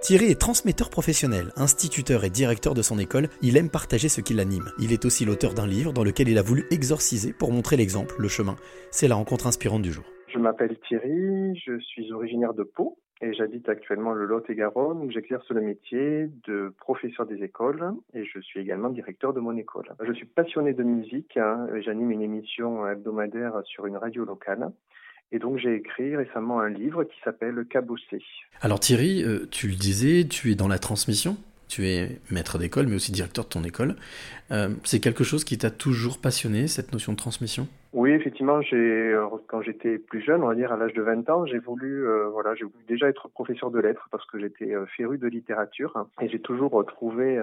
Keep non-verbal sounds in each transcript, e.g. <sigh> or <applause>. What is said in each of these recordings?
Thierry est transmetteur professionnel, instituteur et directeur de son école, il aime partager ce qui l'anime. Il est aussi l'auteur d'un livre dans lequel il a voulu exorciser pour montrer l'exemple, le chemin. C'est la rencontre inspirante du jour. Je m'appelle Thierry, je suis originaire de Pau et j'habite actuellement le Lot-et-Garonne où j'exerce le métier de professeur des écoles et je suis également directeur de mon école. Je suis passionné de musique, hein, j'anime une émission hebdomadaire sur une radio locale et donc j'ai écrit récemment un livre qui s'appelle Cabossé. Alors Thierry, euh, tu le disais, tu es dans la transmission, tu es maître d'école mais aussi directeur de ton école. Euh, c'est quelque chose qui t'a toujours passionné, cette notion de transmission? Oui, effectivement, j'ai, euh, quand j'étais plus jeune, on va dire à l'âge de 20 ans, j'ai voulu, voilà, j'ai voulu déjà être professeur de lettres parce que j'étais féru de littérature et j'ai toujours trouvé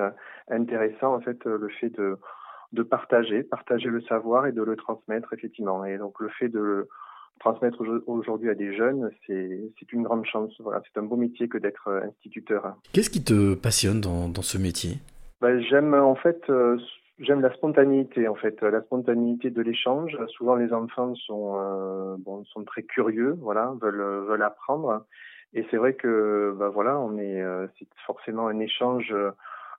intéressant en fait le fait de de partager, partager le savoir et de le transmettre effectivement. Et donc le fait de transmettre aujourd'hui à des jeunes, c'est une grande chance. Voilà, c'est un beau métier que d'être euh, instituteur. Qu'est-ce qui te passionne dans, dans ce métier? Ben, J'aime en fait euh, j'aime la spontanéité en fait, la spontanéité de l'échange. Souvent les enfants sont euh, bon, sont très curieux, voilà, veulent veulent apprendre. Et c'est vrai que ben, voilà, on est c'est forcément un échange,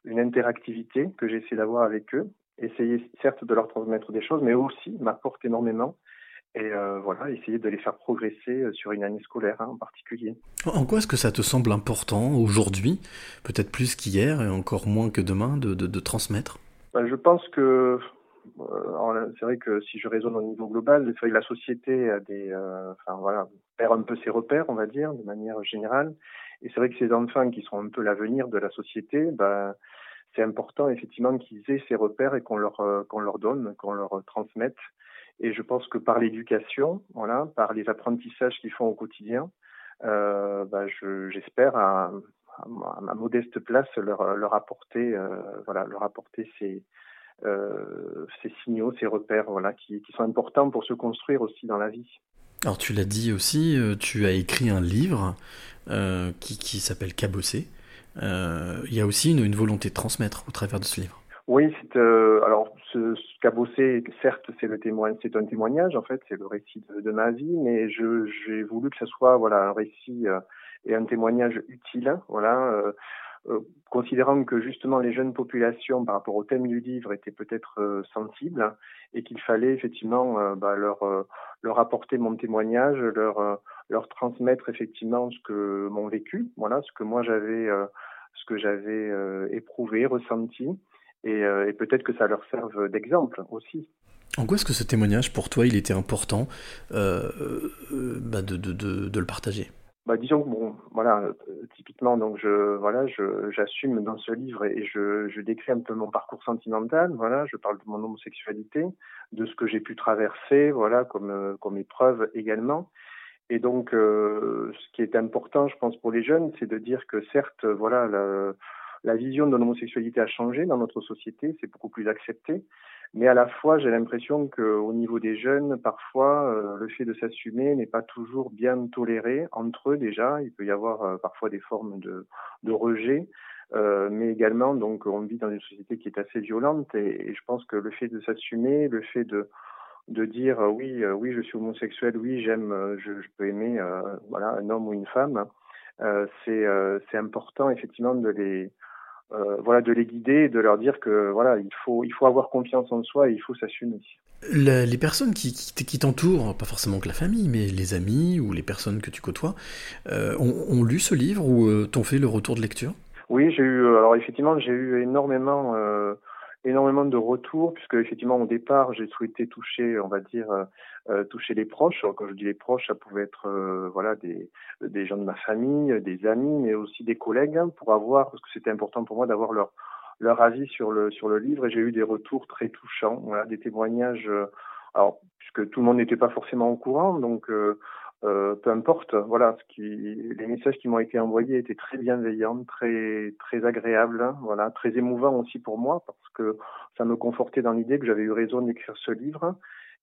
une interactivité que j'essaie d'avoir avec eux. Essayer certes de leur transmettre des choses, mais aussi m'apporte énormément et euh, voilà, essayer de les faire progresser euh, sur une année scolaire hein, en particulier. En quoi est-ce que ça te semble important aujourd'hui, peut-être plus qu'hier et encore moins que demain, de, de, de transmettre? Ben, Je pense que euh, c'est vrai que si je raisonne au niveau global, la société a des, euh, enfin voilà, perd un peu ses repères, on va dire, de manière générale. Et c'est vrai que ces enfants qui sont un peu l'avenir de la société, ben, c'est important effectivement qu'ils aient ces repères et qu'on leur qu'on leur donne, qu'on leur transmette. Et je pense que par l'éducation, voilà, par les apprentissages qu'ils font au quotidien, euh, bah, j'espère à, à, ma modeste place leur, leur apporter, euh, voilà, leur apporter ces, euh, ces signaux, ces repères, voilà, qui, qui sont importants pour se construire aussi dans la vie. Alors tu l'as dit aussi, tu as écrit un livre euh, qui, qui s'appelle Cabossé. Euh, il y a aussi une, une volonté de transmettre au travers de ce livre. Oui, c'est euh, alors ce, ce cabossé, certes, c'est un témoignage en fait, c'est le récit de, ma vie, mais j'ai voulu que ce soit un récit euh, et un témoignage utile, euh, euh, considérant que justement les jeunes populations par rapport au thème du livre étaient peut-être sensibles et qu'il fallait effectivement bah, leur apporter mon témoignage, leur transmettre effectivement ce que mon vécu, ce que moi ce que j'avais éprouvé, ressenti et, euh, et peut-être que ça leur serve d'exemple aussi. En quoi est-ce que ce témoignage, pour toi, il était important euh, euh, bah de, de, de, de, le partager? Bah, disons que bon, voilà, typiquement, donc je, voilà, je, j'assume dans ce livre et je, je décris un peu mon parcours sentimental. Voilà, je parle de mon homosexualité, de ce que j'ai pu traverser, voilà, comme comme épreuve également. Et donc, euh, ce qui est important, je pense, pour les jeunes, c'est de dire que certes, voilà, la, la vision de l'homosexualité a changé dans notre société, c'est beaucoup plus accepté. Mais à la fois, j'ai l'impression qu'au niveau des jeunes, parfois, euh, le fait de s'assumer n'est pas toujours bien toléré entre eux déjà. Il peut y avoir euh, parfois des formes de, rejet, euh, mais également, donc, on vit dans une société qui est assez violente. Et, je pense que le fait de s'assumer, le fait de dire oui, oui, je suis homosexuel, oui, j'aime, je, je, peux aimer, voilà, un homme ou une femme, c'est important effectivement de les euh, voilà, de les guider et de leur dire que voilà, il faut, il faut avoir confiance en soi et il faut s'assumer. Les, les personnes qui, qui, qui t'entourent, pas forcément que la famille, mais les amis ou les personnes que tu côtoies, euh, ont, ont, lu ce livre ou euh, t'ont fait le retour de lecture? Oui, j'ai eu, alors effectivement, j'ai eu énormément énormément de retours puisque effectivement au départ j'ai souhaité toucher on va dire euh, euh toucher les proches. Quand je dis les proches ça pouvait être euh, voilà des des gens de ma famille des amis mais aussi des collègues hein, pour avoir parce que c'était important pour moi d'avoir leur leur avis sur le sur le livre. Et j'ai eu des retours très touchants voilà des témoignages euh, alors puisque tout le monde n'était pas forcément au courant. Donc euh, peu importe, voilà, ce qui, les messages qui m'ont été envoyés étaient très bienveillants, très très agréables, hein, voilà, très émouvants aussi pour moi parce que ça me confortait dans l'idée que j'avais eu raison d'écrire ce livre.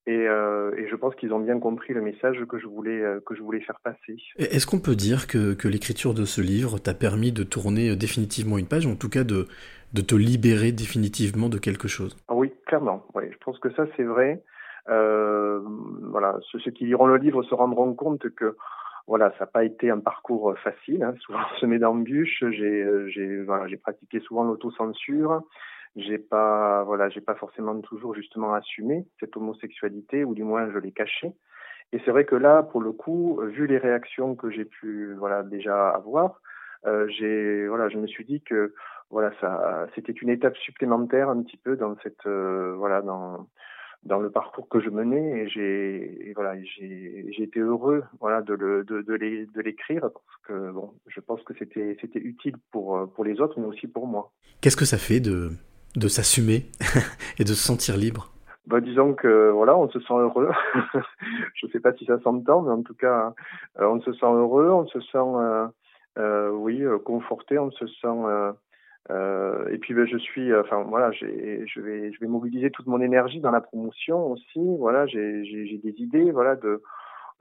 Et, euh, et je pense qu'ils ont bien compris le message que je voulais euh, que je voulais faire passer. Est-ce qu'on peut dire que, que l'écriture de ce livre t'a permis de tourner euh, définitivement une page, en tout cas de de te libérer définitivement de quelque chose? Oui, clairement. Oui, je pense que ça c'est vrai. Euh, voilà, ceux, qui liront le livre se rendront compte que voilà, ça n'a pas été un parcours facile, hein, <laughs> souvent semé d'embûches. J'ai, j'ai, voilà, j'ai pratiqué souvent l'autocensure. J'ai pas, voilà, j'ai pas forcément toujours justement assumé cette homosexualité, ou du moins je l'ai cachée. Et c'est vrai que là, pour le coup, vu les réactions que j'ai pu, voilà, déjà avoir, euh, j'ai, voilà, je me suis dit que, voilà, ça, c'était une étape supplémentaire un petit peu dans cette, euh, voilà, dans dans le parcours que je menais et j'ai voilà j'ai été heureux voilà de le de de l'écrire parce que bon je pense que c'était c'était utile pour pour les autres mais aussi pour moi. Qu'est-ce que ça fait de de s'assumer <laughs> et de se sentir libre? Bah, disons que voilà, on se sent heureux. <laughs> je ne sais pas si ça s'entend, mais en tout cas, euh, on se sent heureux, on se sent euh, euh, oui conforté, on se sent euh, et puis ben, je suis, enfin voilà, je vais, je vais mobiliser toute mon énergie dans la promotion aussi. Voilà, j'ai des idées, voilà, de,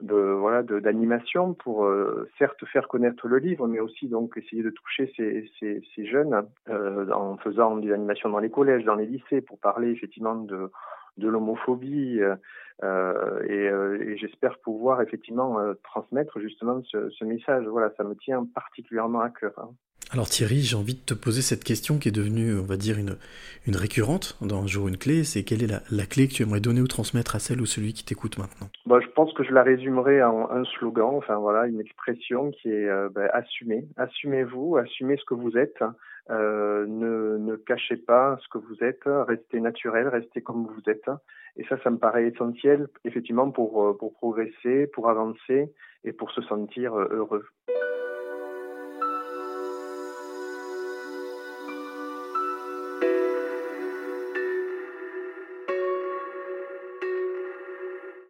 de voilà, d'animation pour euh, certes faire connaître le livre, mais aussi donc essayer de toucher ces, ces, ces jeunes euh, en faisant des animations dans les collèges, dans les lycées, pour parler effectivement de de l'homophobie euh, euh et, et j'espère pouvoir effectivement transmettre justement ce, ce, message. Voilà, ça me tient particulièrement à cœur. Hein. Alors Thierry, j'ai envie de te poser cette question qui est devenue, on va dire, une, récurrente dans Un jour une clé. C'est quelle est la, clé que tu aimerais donner ou transmettre à celle ou celui qui t'écoute maintenant? Bah, Je pense que je la résumerai en un slogan, enfin voilà, une expression qui est euh, bah, assumez. Assumez-vous, assumez ce que vous êtes. Euh, ne, cachez pas ce que vous êtes, restez naturel, restez comme vous êtes. Et ça, ça me paraît essentiel, effectivement, pour, euh, progresser, pour avancer et pour se sentir euh, heureux.